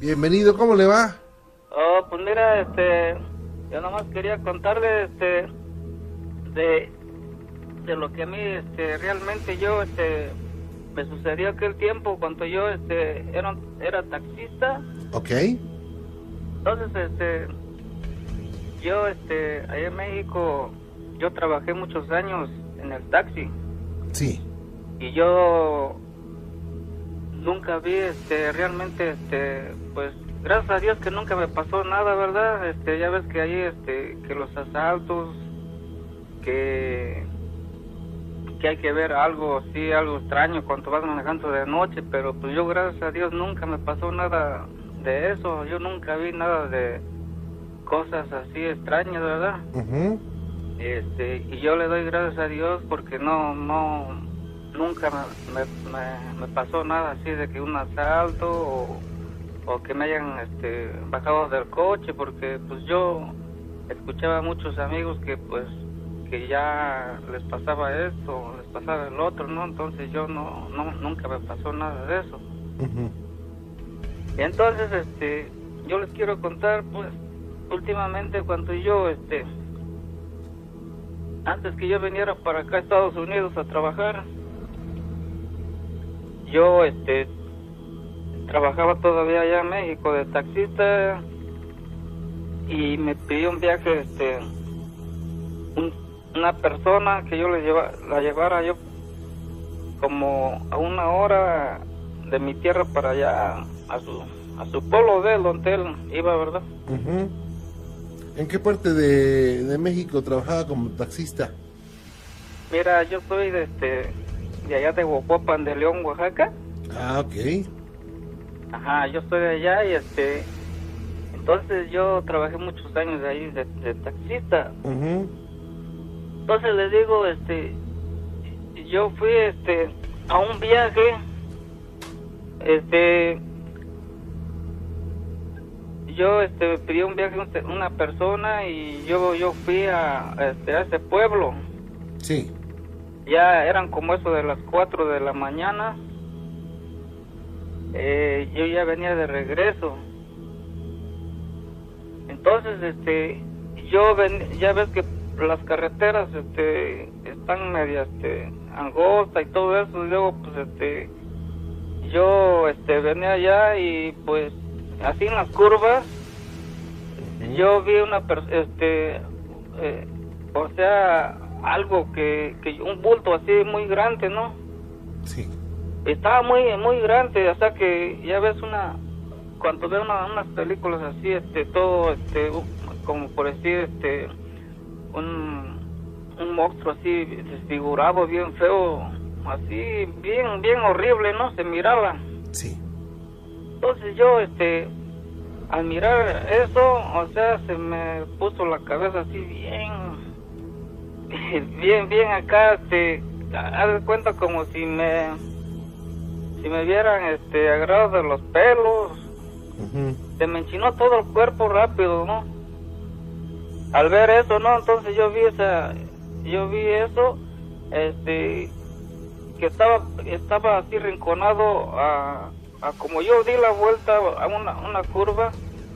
Bienvenido, ¿cómo le va? Oh, pues mira, este, yo nomás quería contarle, este, de, de lo que a mí, este, realmente yo, este, me sucedió aquel tiempo cuando yo, este, era, era taxista. Ok. Entonces, este, yo, este, allá en México, yo trabajé muchos años en el taxi. Sí. Y yo nunca vi, este, realmente, este, pues, gracias a Dios que nunca me pasó nada, ¿verdad? Este, ya ves que ahí, este, que los asaltos, que, que hay que ver algo, sí, algo extraño cuando vas manejando de noche, pero pues yo, gracias a Dios, nunca me pasó nada de eso, yo nunca vi nada de cosas así extrañas, ¿verdad? Este, y yo le doy gracias a Dios porque no, no, nunca me, me, me- pasó nada así de que un asalto o, o que me hayan este, bajado del coche porque pues yo escuchaba a muchos amigos que pues que ya les pasaba esto, les pasaba el otro, ¿no? Entonces yo no, no nunca me pasó nada de eso. Y entonces, este, yo les quiero contar, pues, últimamente cuando yo, este, antes que yo viniera para acá a Estados Unidos a trabajar, yo, este, trabajaba todavía allá en México de taxista y me pidió un viaje, este, un- una persona que yo le lleva, la llevara yo como a una hora de mi tierra para allá a su a su pueblo de él, donde él iba, ¿verdad? Ujú. ¿En qué parte de, de México trabajaba como taxista? Mira, yo soy de este de allá de Huapopan de León, Oaxaca. Ah, ok. Ajá, yo soy de allá y este entonces yo trabajé muchos años de ahí de, de taxista. Ujú. Entonces les digo, este, yo fui, este, a un viaje, este, yo, este, pidió un viaje un- una persona y yo, yo fui a, este, a ese pueblo. Sí. Ya eran como eso de las 4 de la mañana. Eh, yo ya venía de regreso. Entonces, este, yo ven, ya ves que las carreteras, este, están media, este, angosta y todo eso. Y luego, pues, este, yo, este, venía allá y, pues, así en las curvas, yo vi una, per- este, eh, o sea, algo que, que, un bulto así muy grande, ¿no? Sí. estaba muy muy grande o sea que ya ves una cuando veo una- unas películas así este todo este como por decir este un un monstruo así desfigurado bien feo así bien bien horrible no se miraba Sí. entonces yo este al mirar eso o sea se me puso la cabeza así bien bien bien acá este haz de cuenta como si me si me vieran este agarrado de los pelos. Se me enchinó todo el cuerpo rápido no al ver eso no entonces yo vi esa yo vi eso este que estaba estaba así rinconado a, a como yo di la vuelta a una, una curva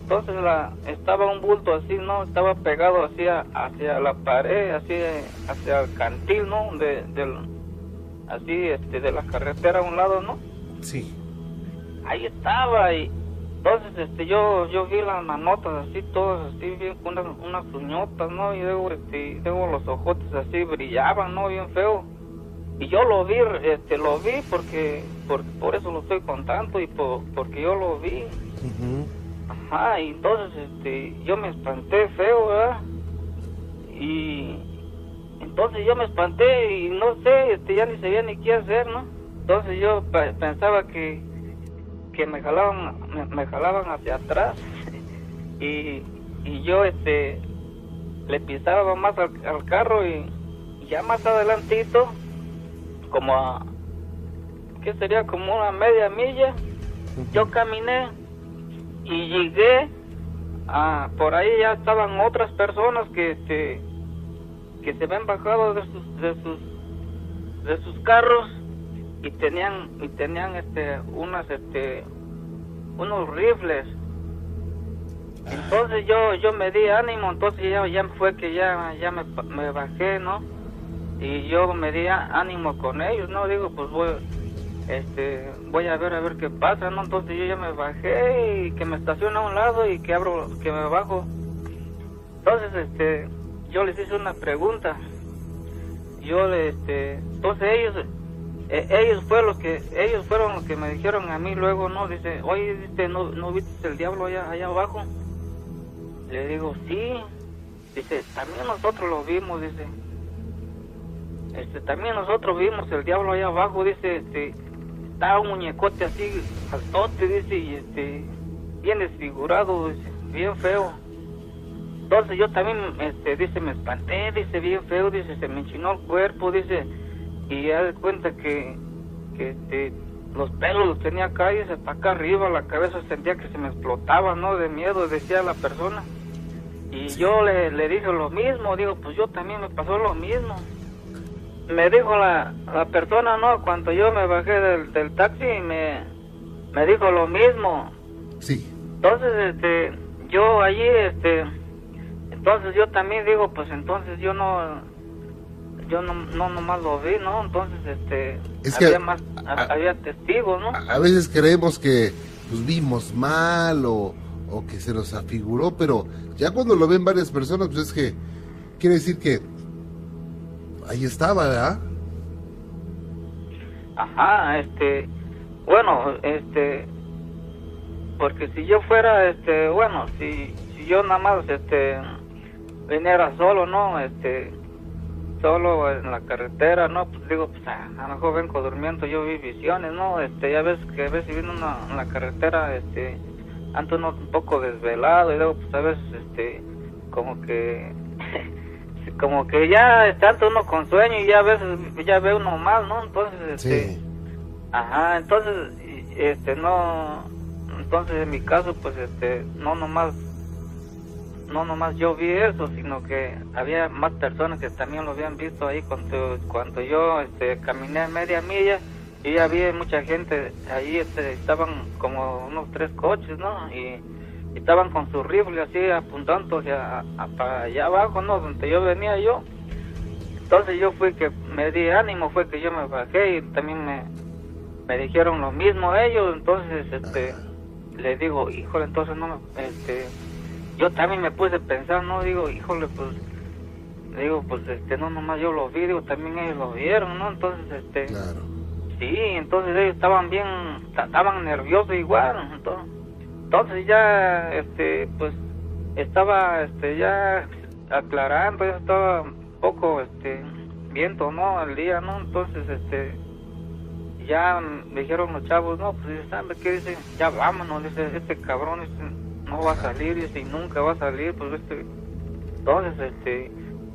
entonces la estaba un bulto así no estaba pegado hacia hacia la pared así hacia el cantil no de del así este de la carretera a un lado no Sí. ahí estaba y entonces este yo yo vi las manotas así todas así bien con unas, unas uñotas no y luego este luego los ojotes así brillaban no bien feo. Y yo lo vi este lo vi porque por, por eso lo estoy contando y por, porque yo lo vi. Ujú. Ajá y entonces este yo me espanté feo verdad y entonces yo me espanté y no sé este ya ni sabía ni qué hacer no entonces yo pe- pensaba que que me jalaban me, me jalaban hacia atrás y, y yo este le pisaba más al, al carro y, y ya más adelantito como a que sería como una media milla yo caminé y llegué a por ahí ya estaban otras personas que este que se habían bajado de sus de sus de sus carros y tenían y tenían este unas este unos rifles. Entonces yo yo me di ánimo, entonces ya, ya fue que ya, ya me, me bajé, ¿no? Y yo me di ánimo con ellos, ¿no? Digo, pues voy, este, voy a ver a ver qué pasa, ¿no? Entonces yo ya me bajé y que me estaciono a un lado y que abro, que me bajo. Entonces, este, yo les hice una pregunta. Yo, este, entonces ellos, eh, ellos fueron los que, ellos fueron los que me dijeron a mí luego, ¿no? Dice, oye, dice, ¿no, no viste el diablo allá, allá abajo? Le digo, sí. Dice, también nosotros lo vimos, dice. Este, también nosotros vimos el diablo allá abajo, dice, este, estaba un muñecote así, altote, dice, y este, bien desfigurado, dice, bien feo. Entonces yo también, este, dice, me espanté, dice, bien feo, dice, se me enchinó el cuerpo, dice, y ya de cuenta que, que este, los pelos los tenía acá, y para acá arriba, la cabeza sentía que se me explotaba, ¿no? De miedo, decía la persona. Y yo le, le dije lo mismo, digo, pues yo también me pasó lo mismo. Me dijo la, la persona, ¿no? Cuando yo me bajé del, del taxi, me, me dijo lo mismo. Sí. Entonces, este, yo allí, este, entonces yo también digo, pues entonces yo no, yo no, no nomás lo vi, ¿no? Entonces, este, Es que había más, a- había testigos, ¿no? A, a veces creemos que pues, vimos mal o, o que se nos afiguró, pero ya cuando lo ven varias personas, pues es que quiere decir que ahí estaba, ¿verdad? Ajá, este, bueno, este, porque si yo fuera, este, bueno, si, si yo nada más, este, viniera solo, ¿no? Este, solo en la carretera, ¿no? Pues digo, pues a, lo mejor vengo durmiendo, yo vi visiones, ¿no? Este, ya ves que a veces viene uno en la carretera, este, ando uno un poco desvelado y luego, pues a veces, este, como que, como que ya está uno con sueño y ya a veces ya ve uno mal, ¿no? Entonces, este, Sí. Ajá, entonces, este, no, entonces en mi caso, pues, este, no nomás, no nomás yo vi eso, sino que había más personas que también lo habían visto ahí cuando, cuando yo, este, caminé media milla y vi mucha gente ahí, este, estaban como unos tres coches, ¿no? Y estaban con su rifle así apuntando hacia, para allá abajo, ¿no? Donde yo venía yo. Entonces yo fui que me di ánimo, fue que yo me bajé y también me, me dijeron lo mismo ellos, entonces este le digo, híjole, entonces no me, este yo también me puse a pensar, no digo, híjole, pues digo, pues este no nomás yo lo vi, digo, también ellos lo vieron, ¿no? Entonces este Claro. Sí, entonces ellos estaban bien, ta- estaban nerviosos igual, entonces, entonces ya, este, pues, estaba, este, ya aclarando, ya estaba un poco, este, viento, ¿no? El día, ¿no? Entonces, este, ya me dijeron los chavos, no, pues, dice, ¿sabe qué? Dice, ya vámonos, dice, este cabrón, este, no va a salir, dice, y nunca va a salir, pues, este, entonces, este,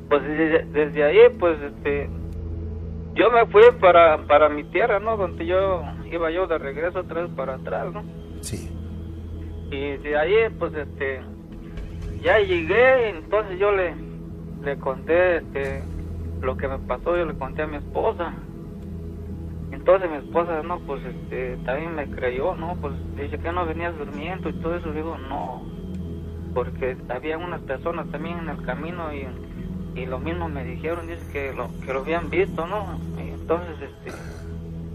pues, desde, desde ahí, pues, este, yo me fui para, para mi tierra, ¿no? Donde yo iba yo de regreso otra vez para atrás, ¿no? Sí. Y de ahí, pues, este, ya llegué, entonces yo le, le conté, este, lo que me pasó, yo le conté a mi esposa. Entonces mi esposa, no, pues, este, también me creyó, ¿no? Pues, dice que no venías durmiendo y todo eso. Digo, no, porque había unas personas también en el camino y, y lo mismo me dijeron, dice que lo, que lo habían visto, ¿no? Y entonces, este,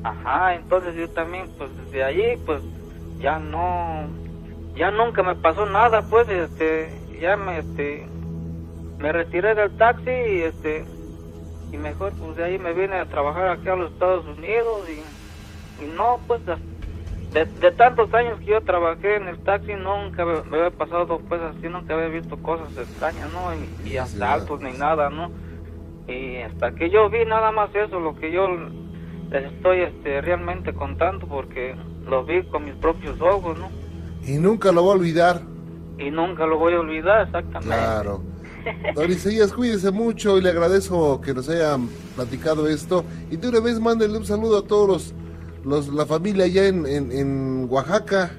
ajá, entonces yo también, pues, desde allí, pues, ya no, ya nunca me pasó nada, pues, este, ya me, este, me retiré del taxi y, este, y mejor, pues, de ahí me vine a trabajar aquí a los Estados Unidos y, y no, pues, de, de tantos años que yo trabajé en el taxi, nunca me, me había pasado, pues, así, nunca había visto cosas extrañas, ¿no? Y, y asaltos ni nada, ¿no? Y hasta que yo vi nada más eso, lo que yo les estoy, este, realmente contando, porque lo vi con mis propios ojos, ¿no? Y nunca lo voy a olvidar. Y nunca lo voy a olvidar, exactamente. Claro. Don Isaías, cuídese mucho y le agradezco que nos hayan platicado esto. Y de una vez mándenle un saludo a todos los, los la familia allá en, en, en Oaxaca.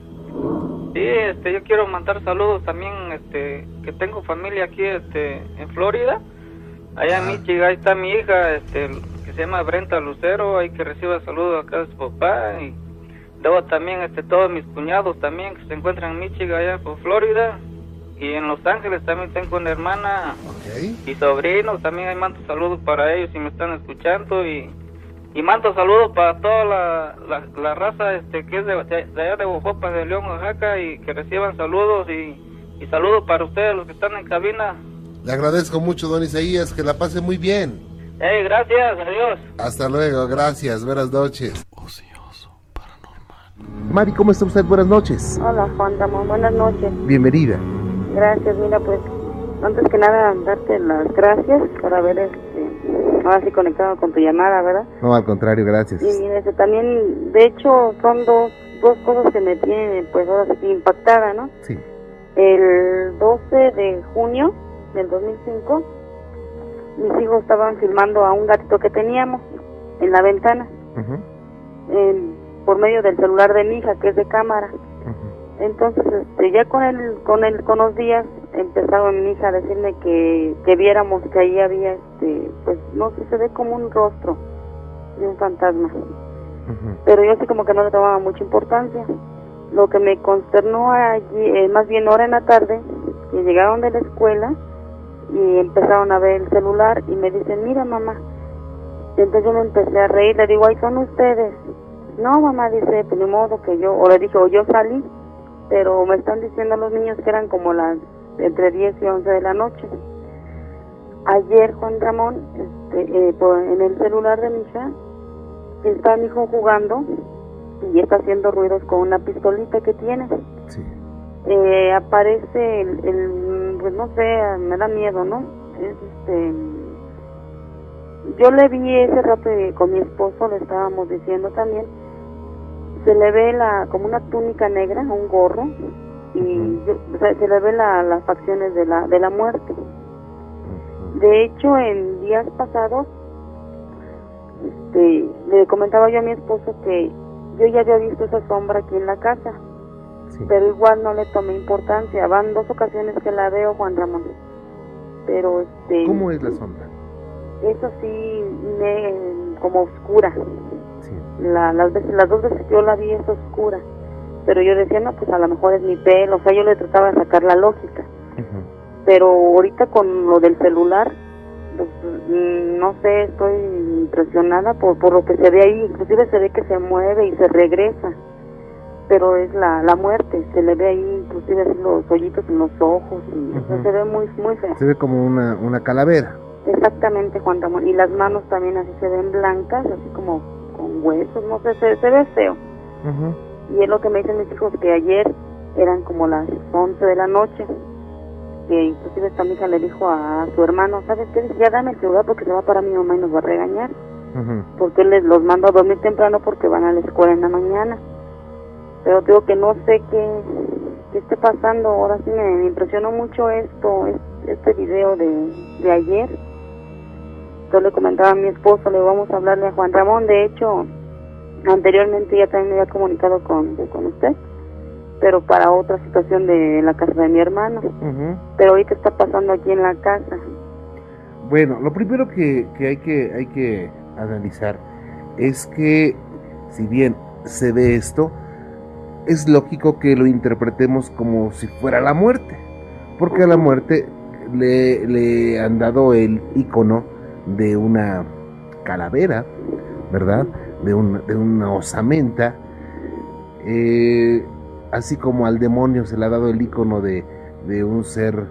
Sí, este, yo quiero mandar saludos también, este, que tengo familia aquí, este, en Florida. Allá en Ah. Michigan, ahí está mi hija, este, que se llama Brenta Lucero, ahí que reciba saludos acá de su papá. Y, luego también este todos mis cuñados también que se encuentran en Michigan allá por Florida y en Los Ángeles también tengo una hermana y sobrinos también hay mando saludos para ellos si me están escuchando y y mando saludos para toda la, la, raza este que es de, allá de Bojopa de León Oaxaca y que reciban saludos y, y saludos para ustedes los que están en cabina. Le agradezco mucho don Isaías que la pase muy bien. Hey gracias adiós. Hasta luego gracias buenas noches Mari, ¿cómo está usted? Buenas noches. Hola, Juan Ramón, buenas noches. Bienvenida. Gracias, mira, pues, antes que nada, darte las gracias por haber este, ahora sí conectado con tu llamada, ¿verdad? No, al contrario, gracias. Y mira, este, también, de hecho, son dos, dos cosas que me tienen, pues, ahora sí impactada, ¿no? Sí. El 12 de junio del 2005, mis hijos estaban filmando a un gatito que teníamos en la ventana. Uh por medio del celular de mi hija que es de cámara. Entonces, este, ya con el, con el, con los días empezaron mi hija a decirme que, que viéramos que ahí había, este, pues no sé, se ve como un rostro de un fantasma. Pero yo así como que no le tomaba mucha importancia. Lo que me consternó allí, eh, más bien ahora en la tarde, que llegaron de la escuela y empezaron a ver el celular y me dicen, mira mamá. entonces yo me empecé a reír, le digo, ahí son ustedes. No, mamá dice, pues ni modo que yo, o le dije, o yo salí, pero me están diciendo los niños que eran como las entre 10 y 11 de la noche. Ayer Juan Ramón, este, eh, en el celular de mi hija, está mi hijo jugando y está haciendo ruidos con una pistolita que tiene. Sí. Eh, aparece el, pues no sé, me da miedo, ¿no? este, yo le vi ese rato con mi esposo, le estábamos diciendo también, se le ve la como una túnica negra, un gorro y se le ve la, las facciones de la de la muerte. De hecho, en días pasados este, le comentaba yo a mi esposo que yo ya había visto esa sombra aquí en la casa, pero igual no le tomé importancia. Van dos ocasiones que la veo, Juan Ramón. Pero este. ¿Cómo es la sombra? Es así, como oscura. La, las, veces, las dos veces que yo la vi es oscura. Pero yo decía, no, pues a lo mejor es mi pelo. O sea, yo le trataba de sacar la lógica. Pero ahorita con lo del celular, pues, no sé, estoy impresionada por, por lo que se ve ahí. Inclusive se ve que se mueve y se regresa. Pero es la, la muerte. Se le ve ahí inclusive así los hoyitos en los ojos. Y, se ve muy, muy feo. Se ve como una, una calavera. Exactamente, Juan Ramón. Y las manos también así se ven blancas, así como huesos, no sé, se, ve feo. Y es lo que me dicen mis hijos, que ayer eran como las 11 de la noche, que inclusive esta hija le dijo a, su hermano, ¿sabes qué? Ya dame el celular porque se va para mi mamá y nos va a regañar. Porque él les los mando a dormir temprano porque van a la escuela en la mañana. Pero digo que no sé qué, qué esté pasando. Ahora sí me, impresionó mucho esto, este video de, de ayer yo le comentaba a mi esposo, le vamos a hablarle a Juan Ramón, de hecho, anteriormente ya también me había comunicado con, con usted, pero para otra situación de la casa de mi hermano. Pero ahorita está pasando aquí en la casa. Bueno, lo primero que, que, hay que hay que analizar es que si bien se ve esto, es lógico que lo interpretemos como si fuera la muerte, porque a la muerte le, le han dado el icono de una calavera, ¿verdad? De, de una osamenta. Eh, así como al demonio se le ha dado el icono de, de un ser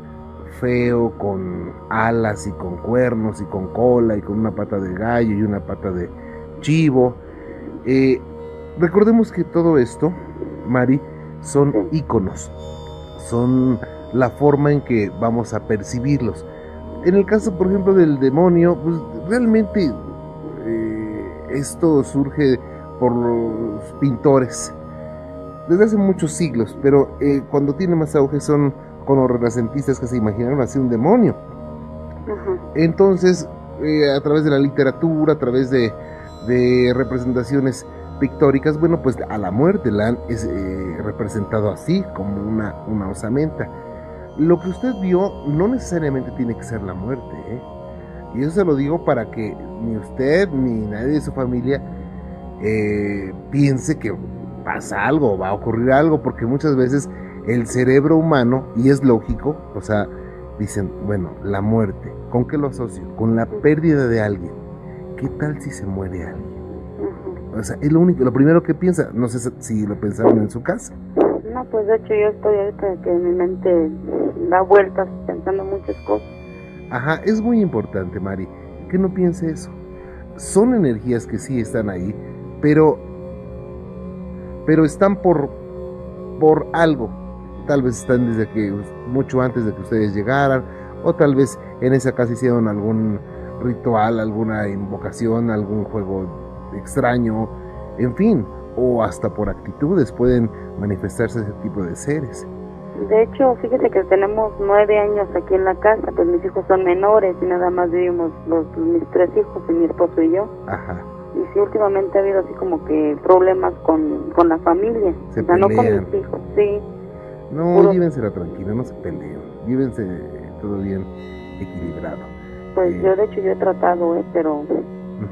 feo con alas y con cuernos y con cola y con una pata de gallo y una pata de chivo. Eh, recordemos que todo esto, Mari, son iconos, son la forma en que vamos a percibirlos. En el caso, por ejemplo, del demonio, pues realmente eh, esto surge por los pintores desde hace muchos siglos, pero eh, cuando tiene más auge son con los renacentistas que se imaginaron así un demonio. Entonces, eh, a través de la literatura, a través de, representaciones pictóricas, bueno, pues a la muerte la han representado así, como una, una osamenta lo que usted vio no necesariamente tiene que ser la muerte. ¿eh? Y eso se lo digo para que ni usted ni nadie de su familia eh, piense que pasa algo, va a ocurrir algo, porque muchas veces el cerebro humano, y es lógico, o sea, dicen, bueno, la muerte, ¿con qué lo asocio? Con la pérdida de alguien. ¿Qué tal si se muere alguien? O sea, es lo único, lo primero que piensa, no sé si lo pensaron en su casa. No, pues de hecho yo estoy ahorita que mi mente da vueltas pensando muchas cosas. Ajá, es muy importante, Mari, que no piense eso. Son energías que sí están ahí, pero pero están por por algo. Tal vez están desde que mucho antes de que ustedes llegaran o tal vez en esa casa hicieron algún ritual, alguna invocación, algún juego extraño, en fin, o hasta por actitudes pueden manifestarse ese tipo de seres. De hecho, fíjese que tenemos nueve años aquí en la casa, pues mis hijos son menores y nada más vivimos los, mis tres hijos y mi esposo y yo. Ajá. Y sí, últimamente ha habido así como que problemas con, con la familia. Se o sea, no con pelean. mis hijos, sí. No, Puro- llévensela tranquila, no se peleen. Llévense todo bien equilibrado. Pues Sí. yo de hecho yo he tratado, eh, pero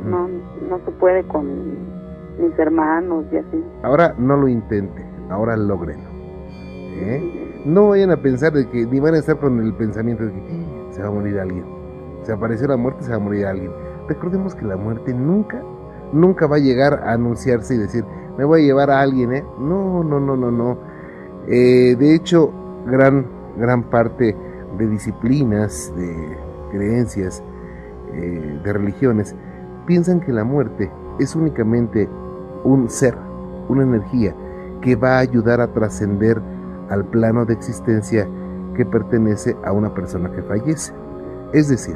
no, no se puede con mis hermanos y así. Ahora no lo intente, ahora logrenlo. ¿eh? No vayan a pensar de que ni van a estar con el pensamiento de que "Ah, se va a morir alguien. Se apareció la muerte, se va a morir alguien. Recordemos que la muerte nunca, nunca va a llegar a anunciarse y decir, me voy a llevar a alguien, ¿eh? No, no, no, no, no. Eh, de hecho, gran, gran parte de disciplinas, de creencias, eh, de religiones, piensan que la muerte es únicamente un ser, una energía que va a ayudar a trascender al plano de existencia que pertenece a una persona que fallece. Es decir,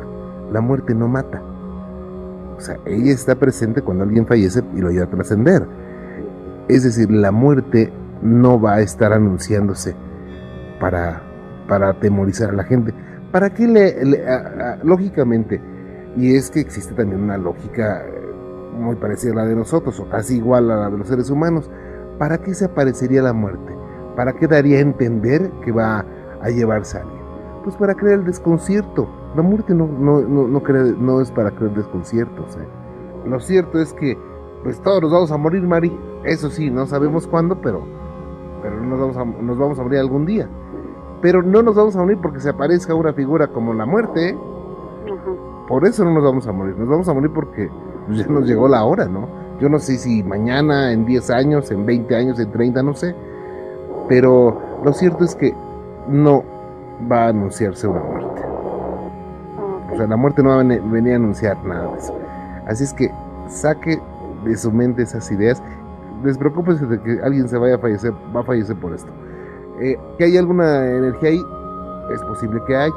la muerte no mata. O sea, ella está presente cuando alguien fallece y lo ayuda a trascender. Es decir, la muerte no va a estar anunciándose para, para atemorizar a la gente. ¿Para qué le, lógicamente, y es que existe también una lógica muy parecida a la de nosotros, o casi igual a la de los seres humanos, ¿para qué se aparecería la muerte? ¿Para qué daría a entender que va a llevarse a alguien? Pues para crear el desconcierto. La muerte no, no, no, no, crea- no es para crear desconciertos. ¿eh? Lo cierto es que pues todos nos vamos a morir, Mari. Eso sí, no sabemos cuándo, pero, pero nos, vamos a, nos vamos a morir algún día. Pero no nos vamos a morir porque se aparezca una figura como la muerte. ¿eh? Por eso no nos vamos a morir. Nos vamos a morir porque pues, ya nos llegó la hora, ¿no? Yo no sé si mañana, en 10 años, en 20 años, en 30, no sé. Pero lo cierto es que no va a anunciarse una muerte. O sea, la muerte no va a veni- venir a anunciar nada de eso. Así es que saque de su mente esas ideas. Despreocúpese de que alguien se vaya a fallecer, va a fallecer por esto. Eh, que hay alguna energía ahí, es posible que haya.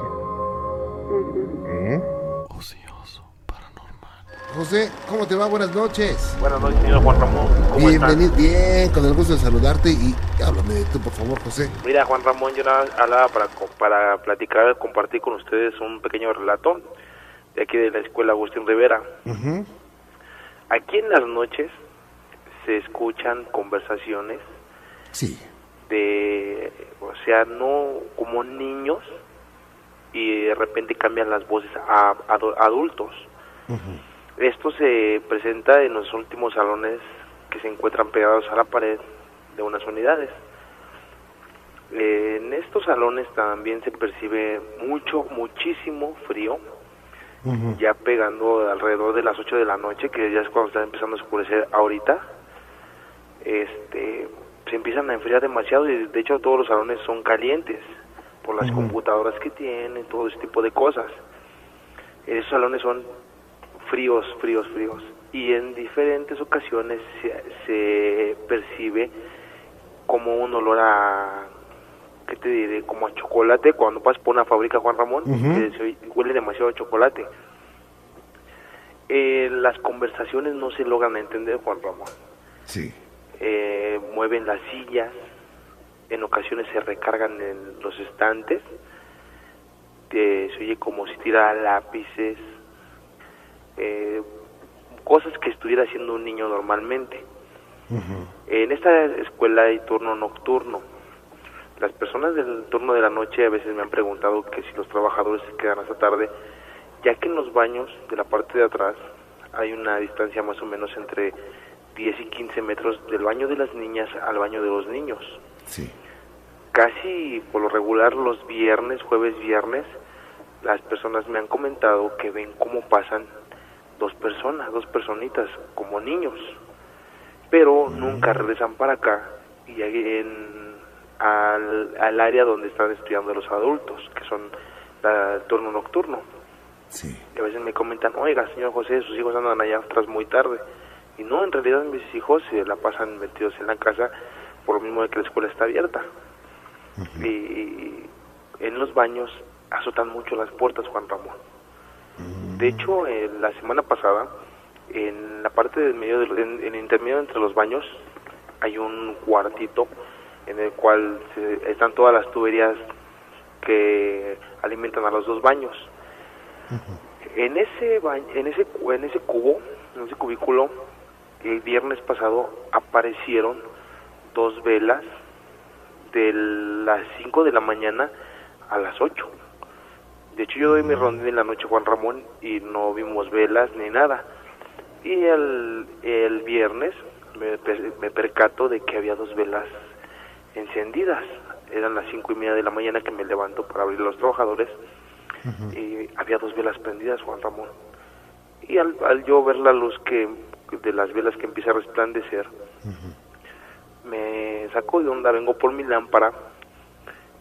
José, ¿cómo te va? Buenas noches. Buenas noches, señor Juan Ramón. ¿Cómo Bienvenido, estás? bien, con el gusto de saludarte y háblame de tú, por favor, José. Mira, Juan Ramón, yo nada hablaba para, para platicar, compartir con ustedes un pequeño relato de aquí de la escuela Agustín Rivera. Aquí en las noches se escuchan conversaciones Sí. de, o sea, no como niños y de repente cambian las voces a, adu- adultos. Ujú. Esto se presenta en los últimos salones que se encuentran pegados a la pared de unas unidades. En estos salones también se percibe mucho, muchísimo frío, ya pegando alrededor de las 8 de la noche, que ya es cuando está empezando a oscurecer ahorita. Este, se empiezan a enfriar demasiado y de hecho todos los salones son calientes por las computadoras que tienen, todo ese tipo de cosas. Esos salones son fríos, fríos, fríos. Y en diferentes ocasiones se, se percibe como un olor a, ¿qué te diré? Como a chocolate cuando pasas por una fábrica, Juan Ramón, Ujú. que se oye- huele demasiado a chocolate. Eh, las conversaciones no se logran entender, Juan Ramón. Sí. Eh, mueven las sillas, en ocasiones se recargan en los estantes, eh, se oye como si tirara lápices, eh, cosas que estuviera haciendo un niño normalmente. En esta escuela hay turno nocturno. Las personas del turno de la noche a veces me han preguntado que si los trabajadores se quedan hasta tarde, ya que en los baños de la parte de atrás hay una distancia más o menos entre 10 y 15 metros del baño de las niñas al baño de los niños. Sí. Casi por lo regular los viernes, jueves, viernes, las personas me han comentado que ven cómo pasan dos personas, dos personitas, como niños, pero nunca regresan para acá y en, al, al área donde están estudiando los adultos, que son la- el turno nocturno. Sí. Y a veces me comentan, oiga, señor José, sus hijos andan allá atrás muy tarde. Y no, en realidad mis hijos se la pasan metidos en la casa por lo mismo de que la escuela está abierta. Y en los baños azotan mucho las puertas, Juan Ramón. De hecho, eh, la semana pasada, en la parte del medio, del, en, en el intermedio entre los baños, hay un cuartito en el cual se- están todas las tuberías que alimentan a los dos baños. En ese ba- en ese en ese cubo, en ese cubículo, el viernes pasado aparecieron dos velas de las 5 de la mañana a las 8. De hecho, yo doy mi rondín en la noche, Juan Ramón, y no vimos velas ni nada. Y el, el viernes me, me percato de que había dos velas encendidas. Eran las cinco y media de la mañana que me levanto para abrir los trabajadores. Y había dos velas prendidas, Juan Ramón. Y al, al yo ver la luz que de las velas que empieza a resplandecer, me saco de onda, vengo por mi lámpara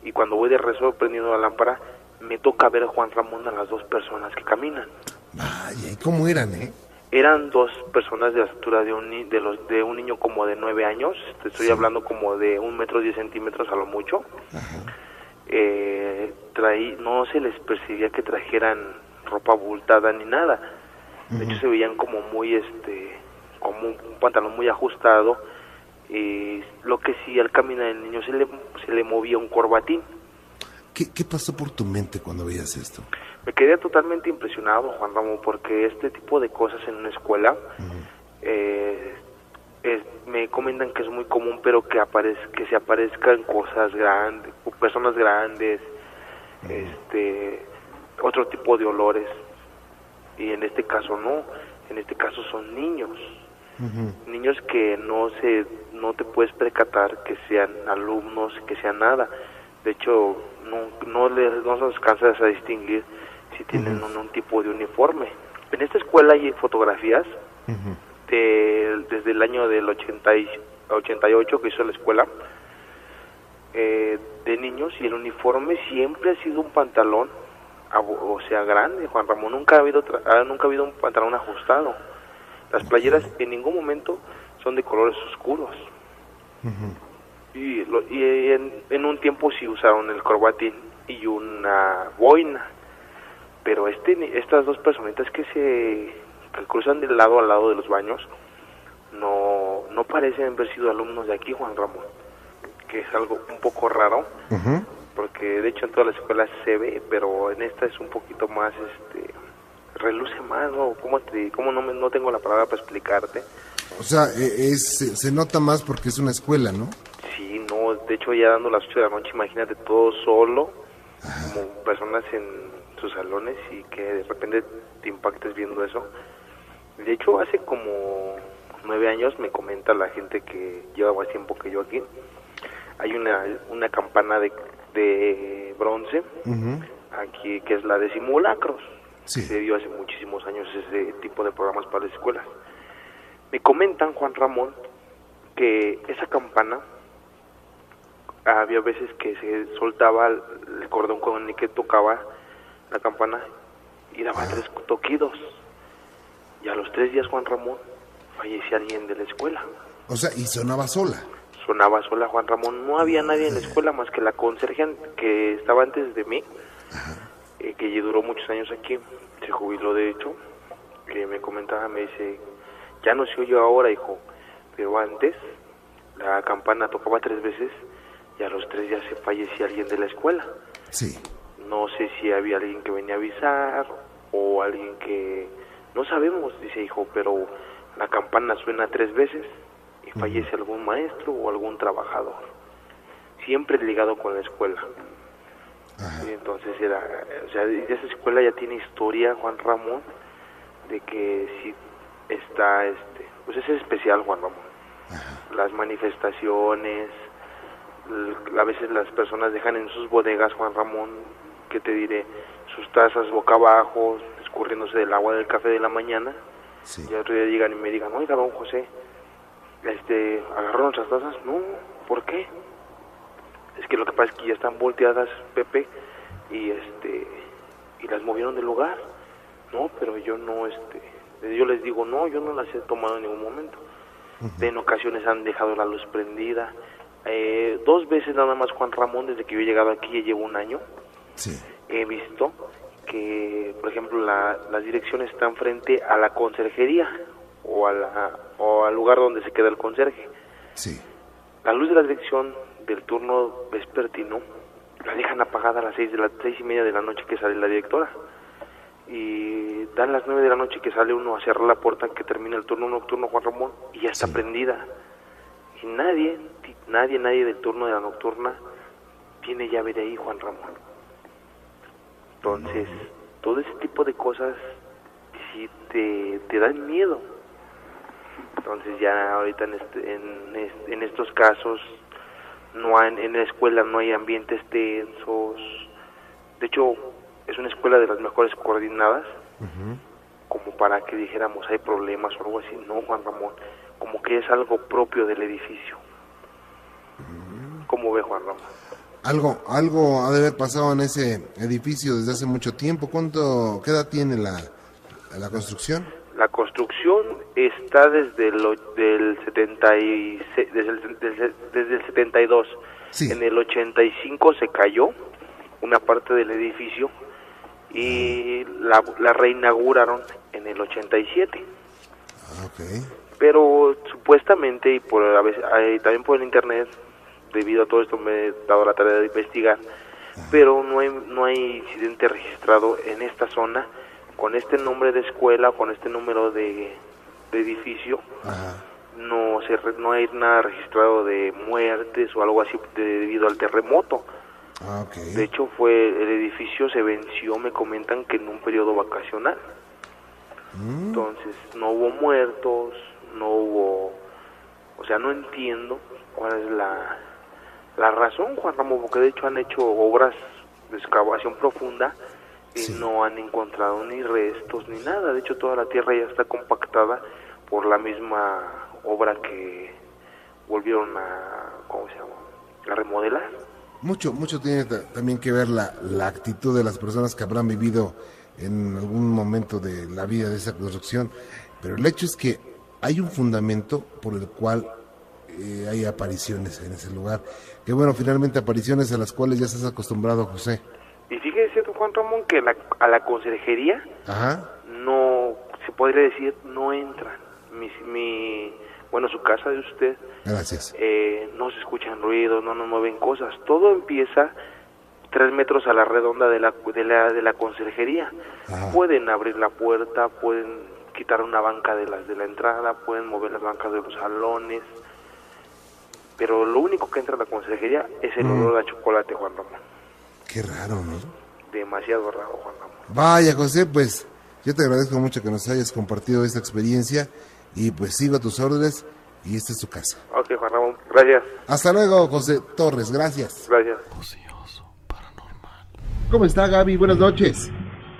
y cuando voy de rezo prendiendo la lámpara, me toca ver a Juan Ramón a las dos personas que caminan. Vaya, ¿y cómo eran, eh? Eran dos personas de la estatura de un, ni- de los, de un niño como de nueve años, te estoy hablando como de un metro diez centímetros a lo mucho. Eh, traí, no se les percibía que trajeran ropa abultada ni nada. De hecho se veían como muy, este, como un pantalón muy ajustado. Y lo que sí, al caminar el niño se le, se le movía un corbatín. ¿Qué, qué pasó por tu mente cuando veías esto? Me quedé totalmente impresionado, Juan Ramón, porque este tipo de cosas en una escuela eh, es- me comentan que es muy común, pero que aparez, que se aparezcan cosas grandes, personas grandes, este, otro tipo de olores. Y en este caso no, en este caso son niños, niños que no se, no te puedes percatar que sean alumnos, que sean nada. De hecho, les no se alcanzas a distinguir si tienen un, un tipo de uniforme. En esta escuela hay fotografías de- desde el año del 80 y- 88 que hizo la escuela eh, de niños y el uniforme siempre ha sido un pantalón o sea grande Juan Ramón. Nunca ha habido tra- ah, nunca ha habido un pantalón ajustado. Las playeras en ningún momento son de colores oscuros. Y, lo- y en, en un tiempo sí usaron el corbatín y una boina. Pero este estas dos personitas que se que cruzan de lado a lado de los baños no no parecen haber sido alumnos de aquí Juan Ramón que es algo un poco raro porque de hecho en todas las escuelas se ve pero en esta es un poquito más este reluce más no cómo te cómo no me- no tengo la palabra para explicarte O sea, e- es, se, se nota más porque es una escuela, ¿no? Sí, no, de hecho ya dando las 8 de la noche, imagínate todo solo, como personas en sus salones y que de repente te impactes viendo eso. De hecho, hace como nueve años me comenta la gente que lleva más tiempo que yo aquí, hay una, una campana de, de bronce aquí que es la de simulacros. Sí. Se dio hace muchísimos años ese tipo de programas para las escuelas. Me comentan, Juan Ramón, que esa campana había veces que se soltaba el, cordón con el que tocaba la campana y daba tres toquidos. Y a los tres días, Juan Ramón, fallecía alguien de la escuela. O sea, y sonaba sola. Sonaba sola Juan Ramón. No había nadie en la escuela más que la conserje que estaba antes de mí, eh, que duró muchos años aquí. Se jubiló, de hecho. Que me comentaba, me dice, ya no se oye ahora, hijo, pero antes la campana tocaba tres veces y a los tres días se fallecía alguien de la escuela. Sí. No sé si había alguien que venía a avisar o alguien que... No sabemos, dice hijo, pero la campana suena tres veces y fallece algún maestro o algún trabajador. Siempre ligado con la escuela. Y entonces era... O sea, esa escuela ya tiene historia, Juan Ramón, de que si está, este, pues es especial Juan Ramón. Las manifestaciones, a veces las personas dejan en sus bodegas, Juan Ramón, que te diré, sus tazas boca abajo, escurriéndose del agua del café de la mañana, Sí. y otro día llegan y me digan, oiga, don José, este, ¿agarró nuestras tazas? No, ¿por qué? Es que lo que pasa es que ya están volteadas, Pepe, y este, y las movieron del lugar. No, pero yo no, este, yo les digo, no, yo no las he tomado en ningún momento. En ocasiones han dejado la luz prendida. Eh, dos veces nada más Juan Ramón, desde que yo he llegado aquí, ya llevo un año, Sí. he visto que, por ejemplo, la, las direcciones están frente a la conserjería o, a la, o al lugar donde se queda el conserje. Sí. La luz de la dirección del turno vespertino la dejan apagada a las seis, de las seis y media de la noche que sale la directora. Y dan las nueve de la noche que sale uno a cerrar la puerta que termina el turno nocturno Juan Ramón y ya está Sí. prendida. Y nadie, nadie, nadie del turno de la nocturna tiene llave de ahí Juan Ramón. Entonces, todo ese tipo de cosas sí te, te dan miedo. Entonces ya ahorita en, este, en, este- en estos casos no hay, en la escuela no hay ambientes tensos. De hecho, es una escuela de las mejores coordinadas, como para que dijéramos hay problemas o algo así. No, Juan Ramón, como que es algo propio del edificio. ¿Cómo ve Juan Ramón? Algo, algo ha de haber pasado en ese edificio desde hace mucho tiempo. ¿Cuánto, qué edad tiene la, la construcción? La construcción está desde el, del 76, desde el, desde, desde el 72. Sí. En el 85 se cayó una parte del edificio y la, la reinauguraron en el 87. Ah, ok. Pero supuestamente y por a veces, eh, también por el internet, debido a todo esto me he dado la tarea de investigar, pero no hay, no hay incidente registrado en esta zona con este nombre de escuela, con este número de, de edificio, Ajá. no se no hay nada registrado de muertes o algo así de- debido al terremoto. Ah. De hecho, fue el edificio se venció, me comentan que en un periodo vacacional. Mm, Entonces, no hubo muertos, no hubo, o sea, no entiendo cuál es la, la razón, Juan Ramón, porque de hecho han hecho obras de excavación profunda y Sí. no han encontrado ni restos ni nada. De hecho, toda la tierra ya está compactada por la misma obra que volvieron a, ¿cómo se llama? A remodelar. Mucho, mucho tiene ta- también que ver la, la actitud de las personas que habrán vivido en algún momento de la vida de esa construcción. Pero el hecho es que hay un fundamento por el cual eh, hay apariciones en ese lugar. Que bueno, finalmente apariciones a las cuales ya estás acostumbrado, José. Y fíjese, don Juan Ramón, que la- a la conserjería Ajá. no, se podría decir, no entran. Mi, mi, bueno, su casa de usted, Gracias. eh, no se escuchan ruidos, no nos mueven cosas. Todo empieza tres metros a la redonda de la, de la, de la conserjería. Ajá. Pueden abrir la puerta, pueden quitar una banca de las de la entrada, pueden mover las bancas de los salones. Pero lo único que entra a la conserjería es el Mm. olor a chocolate, Juan Ramón. Qué raro, ¿no? Demasiado raro, Juan Ramón. Vaya, José, pues yo te agradezco mucho que nos hayas compartido esta experiencia y pues sigo a tus órdenes y esta es tu casa. Ok, Juan Ramón, gracias, Hasta luego, José Torres, gracias. gracias. Ocioso, paranormal. ¿Cómo está Gaby? Buenas noches.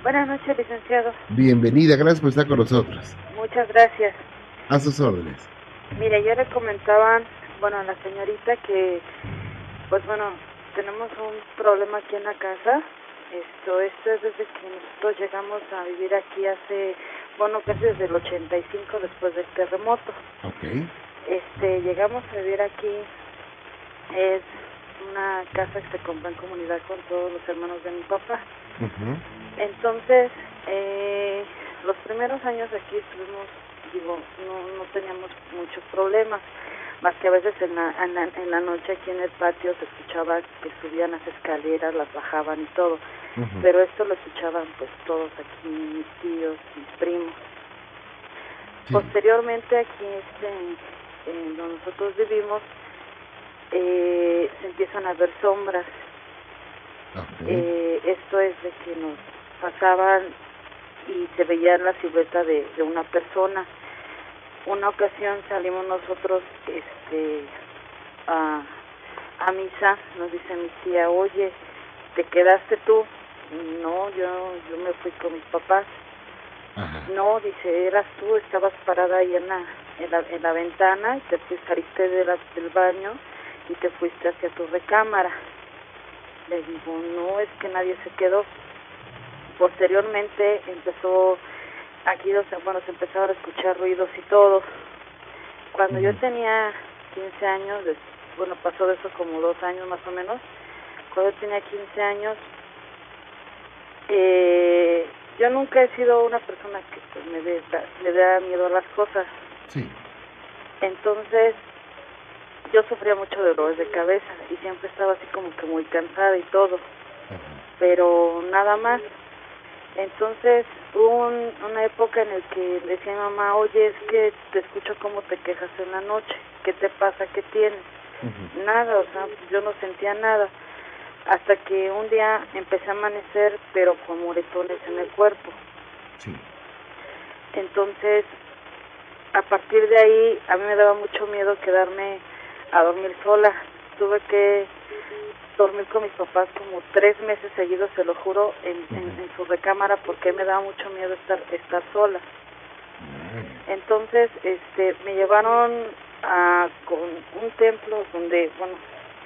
Buenas noches, licenciado. Bienvenida, gracias por estar con nosotros. Muchas gracias. A sus órdenes. Mire, yo le comentaba, bueno, a la señorita que, pues bueno, tenemos un problema aquí en la casa. Esto, esto es desde que nosotros llegamos a vivir aquí hace, bueno, casi desde el 85 después del terremoto. Ok. Este, llegamos a vivir aquí, es una casa que se compró en comunidad con todos los hermanos de mi papá. Ujú. Entonces, eh, los primeros años aquí estuvimos, digo, no, no teníamos muchos problemas, más que a veces en la, en, la, en la noche aquí en el patio se escuchaba que subían las escaleras, las bajaban y todo, pero esto lo escuchaban pues todos aquí, mis tíos, mis primos. Sí. Posteriormente aquí este, en donde nosotros vivimos, eh, se empiezan a ver sombras eh, esto es de que nos pasaban y se veía la silueta de, de una persona. una ocasión salimos nosotros este a, a misa, nos dice mi tía, oye, ¿te quedaste tú? No, yo, yo me fui con mis papás. No, dice, eras tú, estabas parada ahí en la, en la, en la ventana y te fuiste, saliste de la, del baño y te fuiste hacia tu recámara. Le digo, no, es que nadie se quedó. Posteriormente empezó, aquí, bueno, se empezaron a escuchar ruidos y todo. Cuando yo tenía 15 años, bueno, pasó de eso como dos años más o menos, cuando yo tenía 15 años, eh, yo nunca he sido una persona que pues, me dé, le da miedo a las cosas. Sí. Entonces, yo sufría mucho de dolores de cabeza y siempre estaba así como que muy cansada y todo, pero nada más. Entonces hubo una época en la que decía a mi mamá, oye, es que te escucho cómo te quejas en la noche, ¿qué te pasa? ¿Qué tienes? Nada, o sea, yo no sentía nada. Hasta que un día empecé a amanecer, pero con moretones en el cuerpo. Sí. Entonces, a partir de ahí, a mí me daba mucho miedo quedarme a dormir sola. Tuve que dormir con mis papás como tres meses seguidos, se lo juro, en, en, su recámara porque me daba mucho miedo estar estar sola. Entonces, este, me llevaron a con un templo donde, bueno,